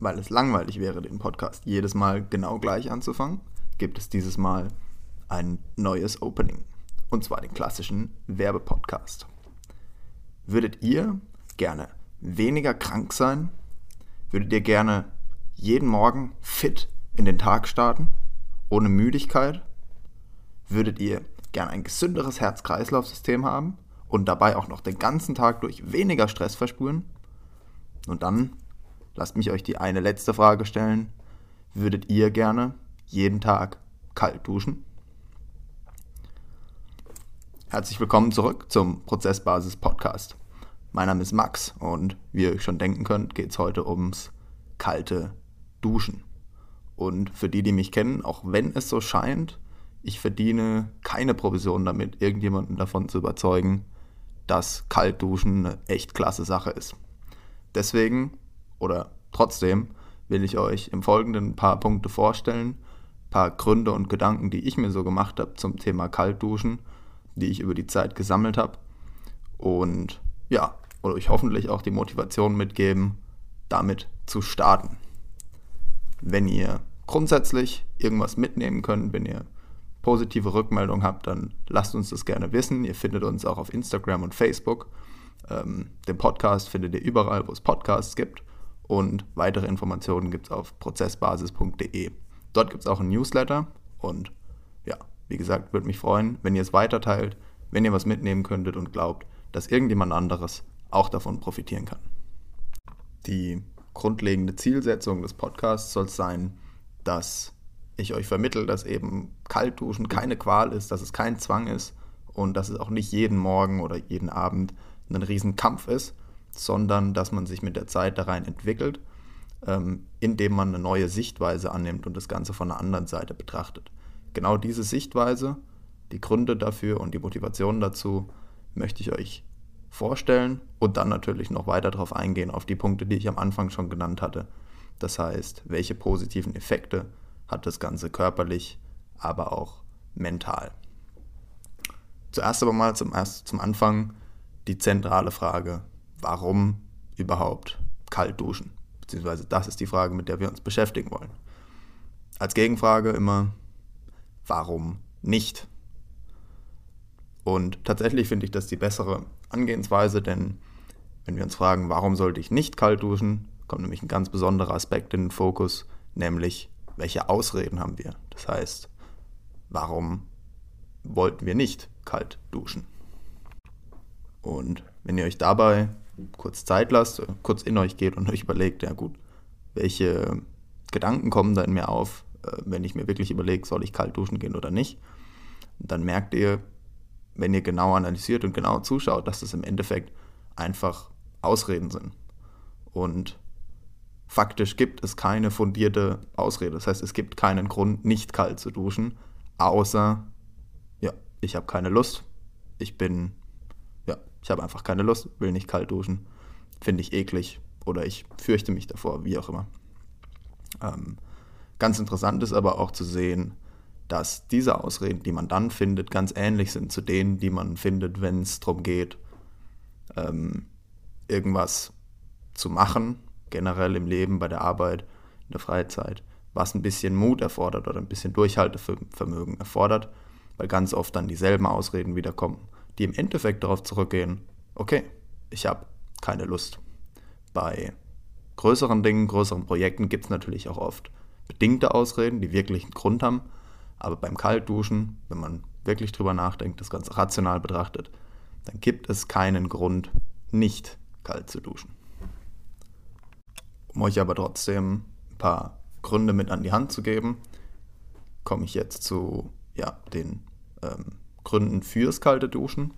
weil es langweilig wäre, den Podcast jedes Mal genau gleich anzufangen, gibt es dieses Mal ein neues Opening. Und zwar den klassischen Werbepodcast. Würdet ihr gerne weniger krank sein? Würdet ihr gerne jeden Morgen fit in den Tag starten? Ohne Müdigkeit? Würdet ihr gerne ein gesünderes Herz-Kreislauf-System haben und dabei auch noch den ganzen Tag durch weniger Stress verspüren? Und dann lasst mich euch die eine letzte Frage stellen. Würdet ihr gerne jeden Tag kalt duschen? Herzlich willkommen zurück zum Prozessbasis Podcast. Mein Name ist Max und wie ihr euch schon denken könnt, geht es heute ums kalte Duschen. Und für die, die mich kennen, auch wenn es so scheint, ich verdiene keine Provision damit, irgendjemanden davon zu überzeugen, dass Kaltduschen eine echt klasse Sache ist. Deswegen oder trotzdem will ich euch im Folgenden ein paar Punkte vorstellen, ein paar Gründe und Gedanken, die ich mir so gemacht habe zum Thema Kaltduschen, die ich über die Zeit gesammelt habe. Und ja, oder euch hoffentlich auch die Motivation mitgeben, damit zu starten. Wenn ihr grundsätzlich irgendwas mitnehmen könnt, wenn ihr positive Rückmeldungen habt, dann lasst uns das gerne wissen. Ihr findet uns auch auf Instagram und Facebook. Ähm, den Podcast findet ihr überall, wo es Podcasts gibt. Und weitere Informationen gibt es auf prozessbasis.de. Dort gibt es auch ein Newsletter. Und ja, wie gesagt, würde mich freuen, wenn ihr es weiterteilt, wenn ihr was mitnehmen könntet und glaubt, dass irgendjemand anderes auch davon profitieren kann. Die grundlegende Zielsetzung des Podcasts soll sein, dass ich euch vermittle, dass eben Kaltduschen keine Qual ist, dass es kein Zwang ist und dass es auch nicht jeden Morgen oder jeden Abend ein Riesenkampf ist, sondern dass man sich mit der Zeit da rein entwickelt, ähm, indem man eine neue Sichtweise annimmt und das Ganze von einer anderen Seite betrachtet. Genau diese Sichtweise, die Gründe dafür und die Motivation dazu möchte ich euch vorstellen und dann natürlich noch weiter darauf eingehen, auf die Punkte, die ich am Anfang schon genannt hatte. Das heißt, welche positiven Effekte hat das Ganze körperlich, aber auch mental. Zuerst aber mal zum, zum Anfang die zentrale Frage, warum überhaupt kalt duschen? Beziehungsweise das ist die Frage, mit der wir uns beschäftigen wollen. Als Gegenfrage immer, warum nicht? Und tatsächlich finde ich das die bessere Angehensweise, denn wenn wir uns fragen, warum sollte ich nicht kalt duschen, kommt nämlich ein ganz besonderer Aspekt in den Fokus, nämlich welche Ausreden haben wir? Das heißt, warum wollten wir nicht kalt duschen? Und wenn ihr euch dabei kurz Zeit lasst, kurz in euch geht und euch überlegt, ja gut, welche Gedanken kommen da in mir auf, äh, wenn ich mir wirklich überlege, soll ich kalt duschen gehen oder nicht, dann merkt ihr, wenn ihr genau analysiert und genau zuschaut, dass das im Endeffekt einfach Ausreden sind. Und faktisch gibt es keine fundierte Ausrede. Das heißt, es gibt keinen Grund, nicht kalt zu duschen, außer, ja, ich habe keine Lust. Ich bin, ich habe einfach keine Lust, will nicht kalt duschen, finde ich eklig oder ich fürchte mich davor, wie auch immer. Ähm, ganz interessant ist aber auch zu sehen, dass diese Ausreden, die man dann findet, ganz ähnlich sind zu denen, die man findet, wenn es darum geht, ähm, irgendwas zu machen, generell im Leben, bei der Arbeit, in der Freizeit, was ein bisschen Mut erfordert oder ein bisschen Durchhaltevermögen erfordert, weil ganz oft dann dieselben Ausreden wiederkommen, die im Endeffekt darauf zurückgehen, okay, ich habe keine Lust. Bei größeren Dingen, größeren Projekten gibt es natürlich auch oft bedingte Ausreden, die wirklich einen Grund haben, aber beim Kaltduschen, wenn man wirklich drüber nachdenkt, das Ganze rational betrachtet, dann gibt es keinen Grund, nicht kalt zu duschen. Um euch aber trotzdem ein paar Gründe mit an die Hand zu geben, komme ich jetzt zu ja, den ähm, Gründen fürs kalte Duschen.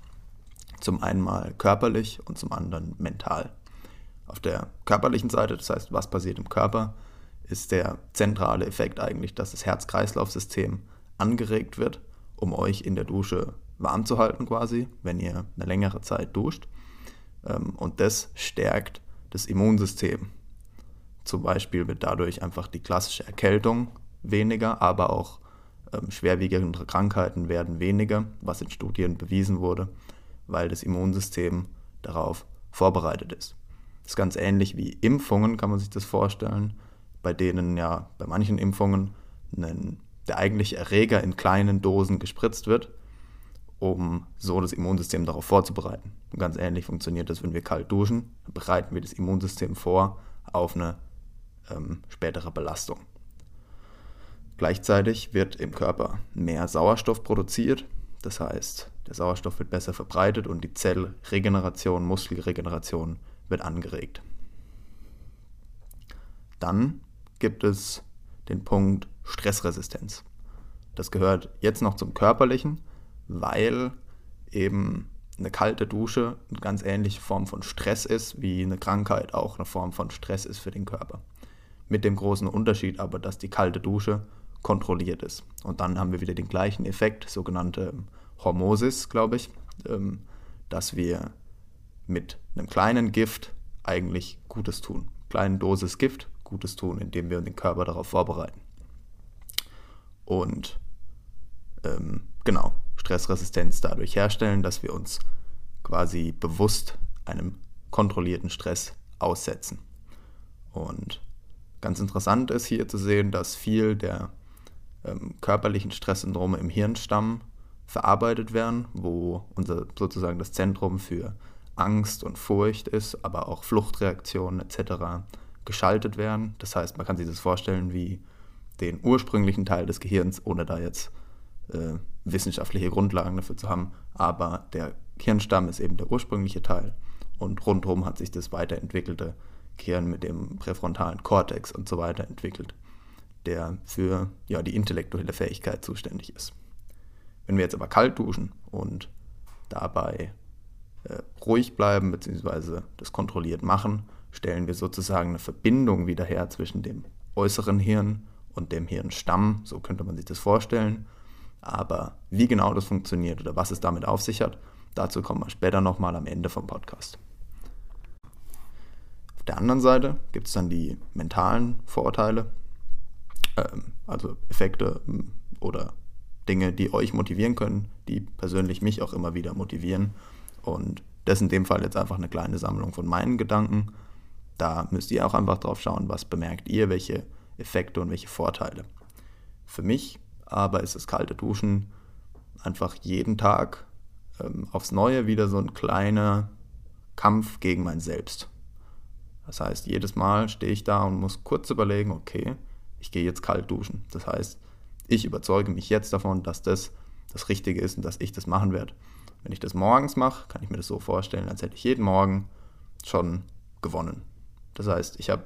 Zum einen mal körperlich und zum anderen mental. Auf der körperlichen Seite, das heißt, was passiert im Körper, ist der zentrale Effekt eigentlich, dass das Herz-Kreislauf-System angeregt wird, um euch in der Dusche warm zu halten quasi, wenn ihr eine längere Zeit duscht. Ähm, und das stärkt das Immunsystem. Zum Beispiel wird dadurch einfach die klassische Erkältung weniger, aber auch ähm, schwerwiegende Krankheiten werden weniger, was in Studien bewiesen wurde, weil das Immunsystem darauf vorbereitet ist. Das ist ganz ähnlich wie Impfungen, kann man sich das vorstellen. bei denen ja bei manchen Impfungen einen, der eigentliche Erreger in kleinen Dosen gespritzt wird, um so das Immunsystem darauf vorzubereiten. Und ganz ähnlich funktioniert das, wenn wir kalt duschen, bereiten wir das Immunsystem vor auf eine ähm, spätere Belastung. Gleichzeitig wird im Körper mehr Sauerstoff produziert, das heißt, der Sauerstoff wird besser verbreitet und die Zellregeneration, Muskelregeneration wird angeregt. Dann gibt es den Punkt Stressresistenz. Das gehört jetzt noch zum körperlichen, weil eben eine kalte Dusche eine ganz ähnliche Form von Stress ist, wie eine Krankheit auch eine Form von Stress ist für den Körper. Mit dem großen Unterschied aber, dass die kalte Dusche kontrolliert ist. Und dann haben wir wieder den gleichen Effekt, sogenannte Hormosis, glaube ich, ähm, dass wir mit einem kleinen Gift eigentlich Gutes tun. Kleinen Dosis Gift Gutes tun, indem wir den Körper darauf vorbereiten. Und ähm, genau, Stressresistenz dadurch herstellen, dass wir uns quasi bewusst einem kontrollierten Stress aussetzen. Und ganz interessant ist hier zu sehen, dass viel der ähm, körperlichen Stresssyndrome im Hirnstamm verarbeitet werden, wo unser sozusagen das Zentrum für Angst und Furcht ist, aber auch Fluchtreaktionen etc. geschaltet werden. Das heißt, man kann sich das vorstellen wie den ursprünglichen Teil des Gehirns, ohne da jetzt äh, wissenschaftliche Grundlagen dafür zu haben. Aber der Hirnstamm ist eben der ursprüngliche Teil und rundherum hat sich das weiterentwickelte Gehirn mit dem präfrontalen Kortex und so weiter entwickelt der für ja, die intellektuelle Fähigkeit zuständig ist. Wenn wir jetzt aber kalt duschen und dabei äh, ruhig bleiben bzw. das kontrolliert machen, stellen wir sozusagen eine Verbindung wieder her zwischen dem äußeren Hirn und dem Hirnstamm. So könnte man sich das vorstellen. Aber wie genau das funktioniert oder was es damit auf sich hat, dazu kommen wir später nochmal am Ende vom Podcast. Auf der anderen Seite gibt es dann die mentalen Vorurteile, also Effekte ähm, oder Dinge, die euch motivieren können, die persönlich mich auch immer wieder motivieren. Und das in dem Fall jetzt einfach eine kleine Sammlung von meinen Gedanken. Da müsst ihr auch einfach drauf schauen, was bemerkt ihr, welche Effekte und welche Vorteile. Für mich aber ist das kalte Duschen einfach jeden Tag ähm, aufs Neue wieder so ein kleiner Kampf gegen mein Selbst. Das heißt, jedes Mal stehe ich da und muss kurz überlegen, okay, ich gehe jetzt kalt duschen. Das heißt, ich überzeuge mich jetzt davon, dass das das Richtige ist und dass ich das machen werde. Wenn ich das morgens mache, kann ich mir das so vorstellen, als hätte ich jeden Morgen schon gewonnen. Das heißt, ich habe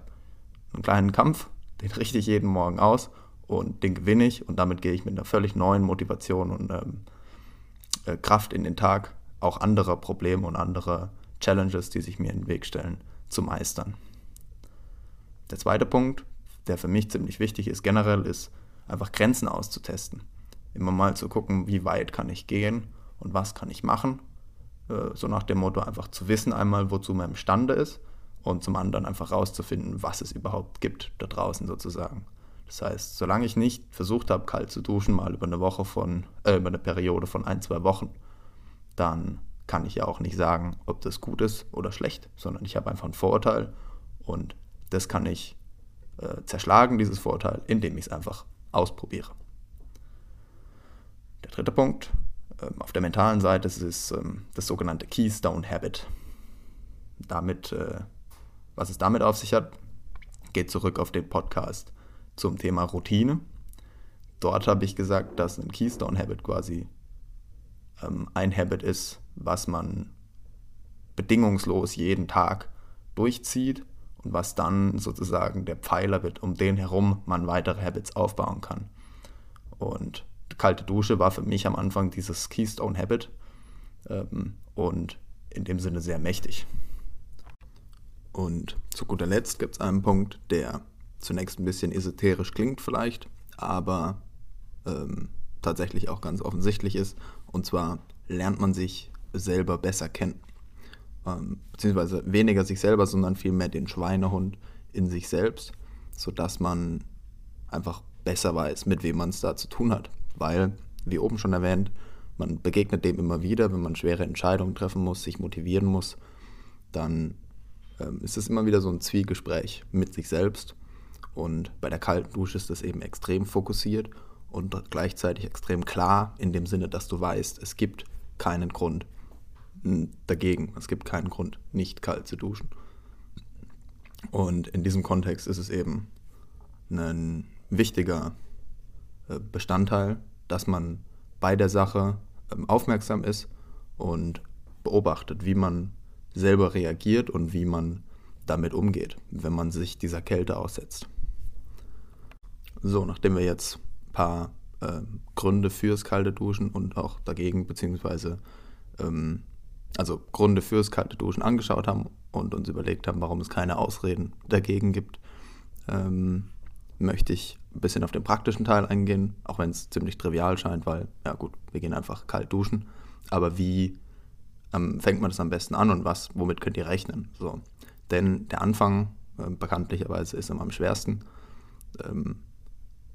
einen kleinen Kampf, den richte ich jeden Morgen aus und den gewinne ich und damit gehe ich mit einer völlig neuen Motivation und ähm, äh, Kraft in den Tag, auch andere Probleme und andere Challenges, die sich mir in den Weg stellen, zu meistern. Der zweite Punkt, der für mich ziemlich wichtig ist, generell ist einfach Grenzen auszutesten. Immer mal zu gucken, wie weit kann ich gehen und was kann ich machen. Äh, so nach dem Motto einfach zu wissen einmal, wozu man imstande ist und zum anderen einfach rauszufinden, was es überhaupt gibt da draußen sozusagen. Das heißt, solange ich nicht versucht habe, kalt zu duschen, mal über eine Woche von, äh, über eine Periode von ein, zwei Wochen, dann kann ich ja auch nicht sagen, ob das gut ist oder schlecht, sondern ich habe einfach einen Vorurteil und das kann ich äh, zerschlagen, dieses Vorurteil, indem ich es einfach ausprobiere. Der dritte Punkt, ähm, auf der mentalen Seite ist es ähm, das sogenannte Keystone Habit. Damit, äh, was es damit auf sich hat, geht zurück auf den Podcast zum Thema Routine. Dort habe ich gesagt, dass ein Keystone Habit quasi ähm, ein Habit ist, was man bedingungslos jeden Tag durchzieht was dann sozusagen der Pfeiler wird, um den herum man weitere Habits aufbauen kann. Und die kalte Dusche war für mich am Anfang dieses Keystone Habit ähm, und in dem Sinne sehr mächtig. Und zu guter Letzt gibt es einen Punkt, der zunächst ein bisschen esoterisch klingt vielleicht, aber ähm, tatsächlich auch ganz offensichtlich ist. Und zwar lernt man sich selber besser kennen ähm, beziehungsweise weniger sich selber, sondern vielmehr den Schweinehund in sich selbst, sodass man einfach besser weiß, mit wem man es da zu tun hat. Weil, wie oben schon erwähnt, man begegnet dem immer wieder, wenn man schwere Entscheidungen treffen muss, sich motivieren muss, dann ähm, ist es immer wieder so ein Zwiegespräch mit sich selbst. Und bei der kalten Dusche ist das eben extrem fokussiert und gleichzeitig extrem klar in dem Sinne, dass du weißt, es gibt keinen Grund dagegen. Es gibt keinen Grund, nicht kalt zu duschen. Und in diesem Kontext ist es eben ein wichtiger äh, Bestandteil, dass man bei der Sache ähm, aufmerksam ist und beobachtet, wie man selber reagiert und wie man damit umgeht, wenn man sich dieser Kälte aussetzt. So, nachdem wir jetzt ein paar äh, Gründe fürs kalte Duschen und auch dagegen, beziehungsweise ähm, also Gründe fürs kalte Duschen angeschaut haben und uns überlegt haben, warum es keine Ausreden dagegen gibt, ähm, möchte ich ein bisschen auf den praktischen Teil eingehen, auch wenn es ziemlich trivial scheint, weil, ja gut, wir gehen einfach kalt duschen. Aber wie ähm, fängt man das am besten an und was, womit könnt ihr rechnen? So. Denn der Anfang äh, bekanntlicherweise ist immer am schwersten. Ähm,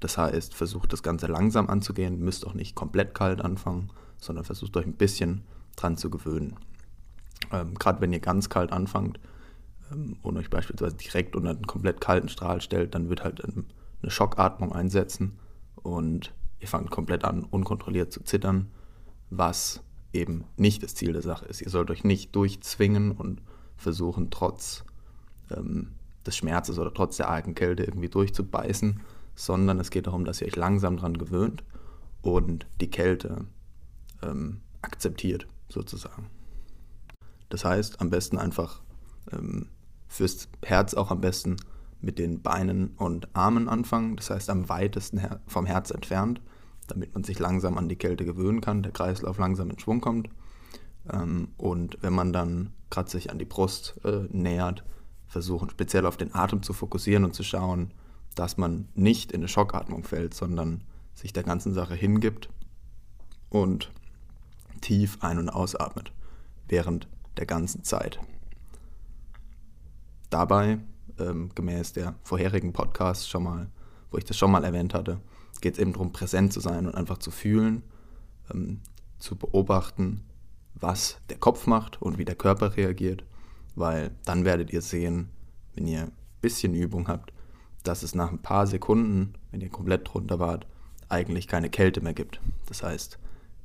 das heißt, versucht das Ganze langsam anzugehen, müsst auch nicht komplett kalt anfangen, sondern versucht euch ein bisschen dran zu gewöhnen. Ähm, Gerade wenn ihr ganz kalt anfangt ähm, und euch beispielsweise direkt unter einen komplett kalten Strahl stellt, dann wird halt eine Schockatmung einsetzen und ihr fangt komplett an, unkontrolliert zu zittern, was eben nicht das Ziel der Sache ist. Ihr sollt euch nicht durchzwingen und versuchen, trotz ähm, des Schmerzes oder trotz der argen Kälte irgendwie durchzubeißen, sondern es geht darum, dass ihr euch langsam daran gewöhnt und die Kälte ähm, akzeptiert, sozusagen. Das heißt, am besten einfach ähm, fürs Herz auch am besten mit den Beinen und Armen anfangen, das heißt am weitesten vom Herz entfernt, damit man sich langsam an die Kälte gewöhnen kann, der Kreislauf langsam in Schwung kommt. Ähm, und wenn man dann gerade sich an die Brust äh, nähert, versuchen speziell auf den Atem zu fokussieren und zu schauen, dass man nicht in eine Schockatmung fällt, sondern sich der ganzen Sache hingibt und tief ein- und ausatmet während der ganzen Zeit. Dabei, ähm, gemäß der vorherigen Podcasts schon mal, wo ich das schon mal erwähnt hatte, geht es eben darum, präsent zu sein und einfach zu fühlen, ähm, zu beobachten, was der Kopf macht und wie der Körper reagiert, weil dann werdet ihr sehen, wenn ihr ein bisschen Übung habt, dass es nach ein paar Sekunden, wenn ihr komplett drunter wart, eigentlich keine Kälte mehr gibt. Das heißt,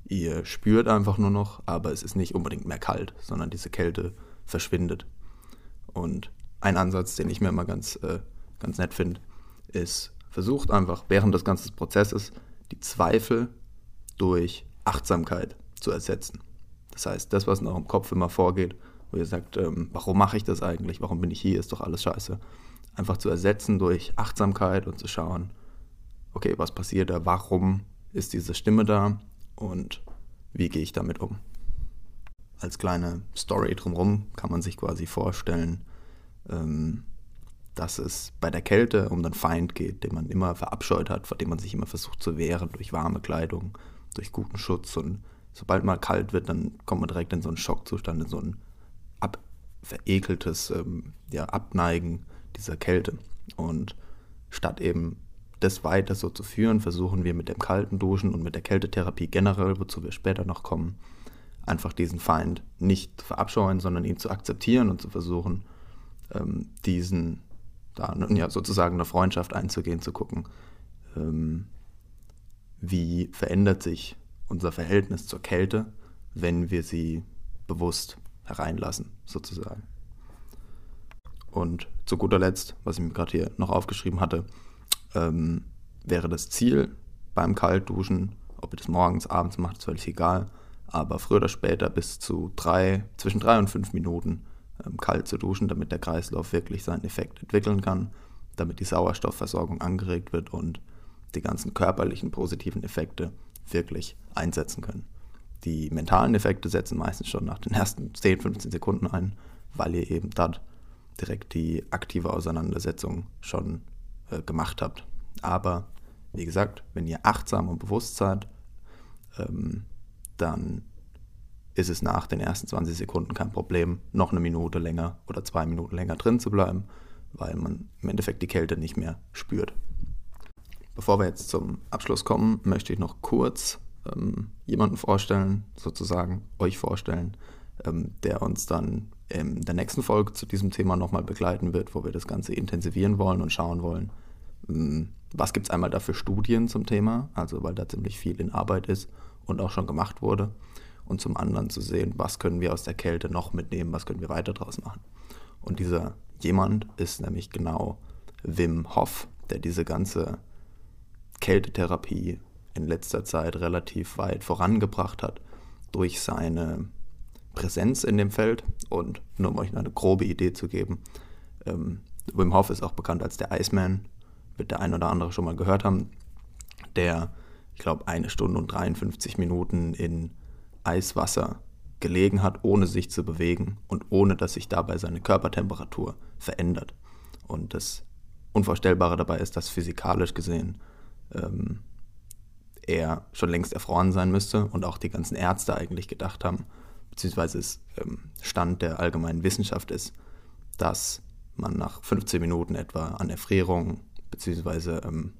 ihr spürt einfach nur noch, aber es ist nicht unbedingt mehr kalt, sondern diese Kälte verschwindet. Und ein Ansatz, den ich mir immer ganz, äh, ganz nett finde, ist, versucht einfach während des ganzen Prozesses die Zweifel durch Achtsamkeit zu ersetzen. Das heißt, das, was in eurem Kopf immer vorgeht, wo ihr sagt, ähm, warum mache ich das eigentlich, warum bin ich hier, ist doch alles scheiße, einfach zu ersetzen durch Achtsamkeit und zu schauen, okay, was passiert da, warum ist diese Stimme da und wie gehe ich damit um. Als kleine Story drumherum kann man sich quasi vorstellen, ähm, dass es bei der Kälte um den Feind geht, den man immer verabscheut hat, vor dem man sich immer versucht zu wehren, durch warme Kleidung, durch guten Schutz. Und sobald mal kalt wird, dann kommt man direkt in so einen Schockzustand, in so ein verekeltes ähm, ja, Abneigen dieser Kälte. Und statt eben das weiter so zu führen, versuchen wir mit dem kalten Duschen und mit der Kältetherapie generell, wozu wir später noch kommen, einfach diesen Feind nicht zu verabscheuen, sondern ihn zu akzeptieren und zu versuchen, ähm, diesen, da ja, sozusagen eine Freundschaft einzugehen, zu gucken, ähm, wie verändert sich unser Verhältnis zur Kälte, wenn wir sie bewusst hereinlassen, sozusagen. Und zu guter Letzt, was ich mir gerade hier noch aufgeschrieben hatte, ähm, wäre das Ziel beim Kaltduschen, ob ihr das morgens, abends macht, ist völlig egal, aber früher oder später bis zu drei, zwischen drei und fünf Minuten ähm, kalt zu duschen, damit der Kreislauf wirklich seinen Effekt entwickeln kann, damit die Sauerstoffversorgung angeregt wird und die ganzen körperlichen positiven Effekte wirklich einsetzen können. Die mentalen Effekte setzen meistens schon nach den ersten 10, 15 Sekunden ein, weil ihr eben dort direkt die aktive Auseinandersetzung schon äh, gemacht habt. Aber wie gesagt, wenn ihr achtsam und bewusst seid, ähm, dann ist es nach den ersten 20 Sekunden kein Problem, noch eine Minute länger oder zwei Minuten länger drin zu bleiben, weil man im Endeffekt die Kälte nicht mehr spürt. Bevor wir jetzt zum Abschluss kommen, möchte ich noch kurz ähm, jemanden vorstellen, sozusagen euch vorstellen, der uns dann in der nächsten Folge zu diesem Thema nochmal begleiten wird, wo wir das Ganze intensivieren wollen und schauen wollen, hm, was gibt es einmal da für Studien zum Thema, also weil da ziemlich viel in Arbeit ist und auch schon gemacht wurde. Und zum anderen zu sehen, was können wir aus der Kälte noch mitnehmen, was können wir weiter draus machen. Und dieser jemand ist nämlich genau Wim Hof, der diese ganze Kältetherapie in letzter Zeit relativ weit vorangebracht hat durch seine Präsenz in dem Feld. Und nur um euch eine grobe Idee zu geben, ähm, Wim Hof ist auch bekannt als der Iceman, wird der ein oder andere schon mal gehört haben, der, ich glaube, eine Stunde und 53 Minuten in Eiswasser gelegen hat, ohne sich zu bewegen und ohne dass sich dabei seine Körpertemperatur verändert. Und das Unvorstellbare dabei ist, dass physikalisch gesehen ähm, er schon längst erfroren sein müsste und auch die ganzen Ärzte eigentlich gedacht haben, beziehungsweise es ähm, Stand der allgemeinen Wissenschaft ist, dass man nach 15 Minuten etwa an Erfrierung beziehungsweise ähm,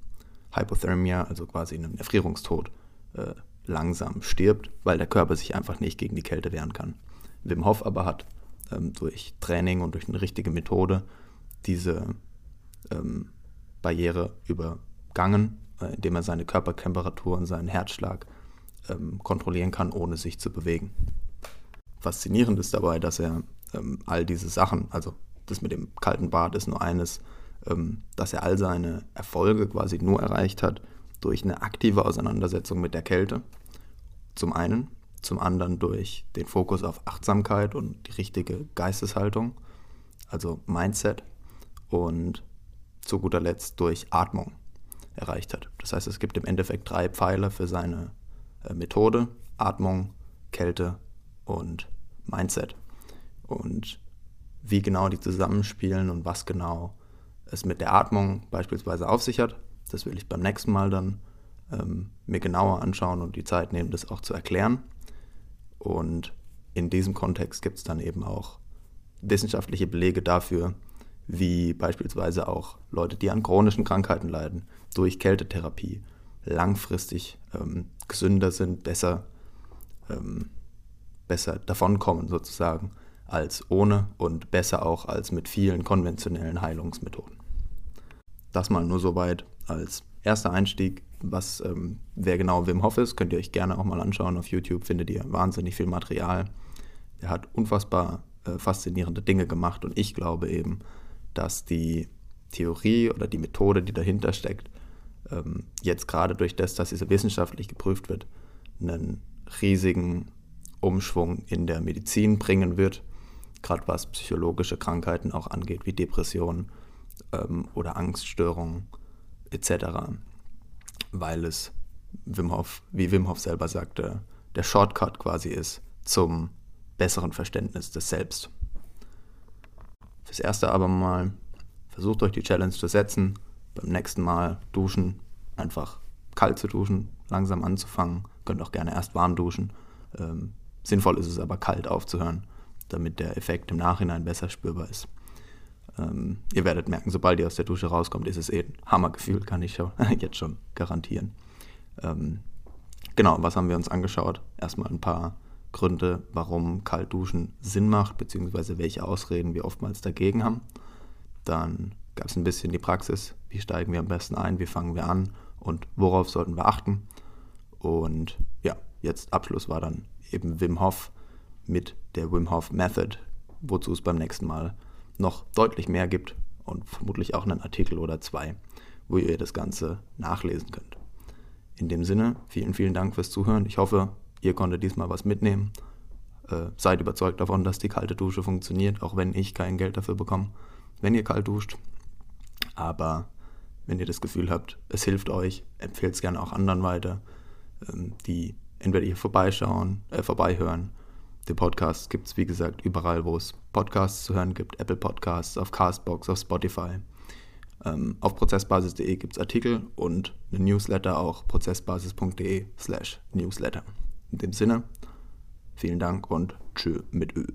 Hypothermia, also quasi einem Erfrierungstod, äh, langsam stirbt, weil der Körper sich einfach nicht gegen die Kälte wehren kann. Wim Hof aber hat ähm, durch Training und durch eine richtige Methode diese ähm, Barriere übergangen, äh, indem er seine Körpertemperatur und seinen Herzschlag ähm, kontrollieren kann, ohne sich zu bewegen. Faszinierend ist dabei, dass er ähm, all diese Sachen, also das mit dem kalten Bad ist nur eines, ähm, dass er all seine Erfolge quasi nur erreicht hat durch eine aktive Auseinandersetzung mit der Kälte. Zum einen, zum anderen durch den Fokus auf Achtsamkeit und die richtige Geisteshaltung, also Mindset und zu guter Letzt durch Atmung erreicht hat. Das heißt, es gibt im Endeffekt drei Pfeiler für seine äh, Methode, Atmung, Kälte und Mindset. Und wie genau die zusammenspielen und was genau es mit der Atmung beispielsweise auf sich hat. Das will ich beim nächsten Mal dann ähm, mir genauer anschauen und die Zeit nehmen, das auch zu erklären. Und in diesem Kontext gibt es dann eben auch wissenschaftliche Belege dafür, wie beispielsweise auch Leute, die an chronischen Krankheiten leiden, durch Kältetherapie langfristig ähm, gesünder sind, besser, ähm, besser davonkommen sozusagen als ohne und besser auch als mit vielen konventionellen Heilungsmethoden. Das mal nur soweit als erster Einstieg. Was, ähm, wer genau Wim Hof ist, könnt ihr euch gerne auch mal anschauen. Auf YouTube findet ihr wahnsinnig viel Material. Er hat unfassbar äh, faszinierende Dinge gemacht und ich glaube eben, dass die Theorie oder die Methode, die dahinter steckt, ähm, jetzt gerade durch das, dass sie wissenschaftlich geprüft wird, einen riesigen Umschwung in der Medizin bringen wird gerade was psychologische Krankheiten auch angeht, wie Depressionen ähm, oder Angststörungen etc., weil es Wim Hof, wie Wim Hof selber sagte, der Shortcut quasi ist zum besseren Verständnis des Selbst. Fürs Erste aber mal versucht euch die Challenge zu setzen, beim nächsten Mal duschen, einfach kalt zu duschen, langsam anzufangen, könnt auch gerne erst warm duschen. Ähm, sinnvoll ist es aber kalt aufzuhören damit der Effekt im Nachhinein besser spürbar ist. Ähm, ihr werdet merken, sobald ihr aus der Dusche rauskommt, ist es eh ein Hammergefühl, kann ich schon, jetzt schon garantieren. Ähm, genau, was haben wir uns angeschaut? Erstmal ein paar Gründe, warum Kaltduschen Sinn macht, beziehungsweise welche Ausreden wir oftmals dagegen haben. Dann gab es ein bisschen die Praxis, wie steigen wir am besten ein, wie fangen wir an und worauf sollten wir achten. Und ja, jetzt Abschluss war dann eben Wim Hof, mit der Wim Hof Method, wozu es beim nächsten Mal noch deutlich mehr gibt und vermutlich auch einen Artikel oder zwei, wo ihr das Ganze nachlesen könnt. In dem Sinne, vielen, vielen Dank fürs Zuhören. Ich hoffe, ihr konntet diesmal was mitnehmen. Äh, seid überzeugt davon, dass die kalte Dusche funktioniert, auch wenn ich kein Geld dafür bekomme, wenn ihr kalt duscht. Aber wenn ihr das Gefühl habt, es hilft euch, empfehlt es gerne auch anderen weiter, ähm, die entweder hier vorbeischauen, äh, vorbeihören den Podcast gibt es, wie gesagt, überall, wo es Podcasts zu hören gibt. Apple Podcasts, auf Castbox, auf Spotify. Ähm, auf prozessbasis.de gibt es Artikel und eine Newsletter auch prozessbasis.de slash Newsletter. In dem Sinne, vielen Dank und tschö mit Ö.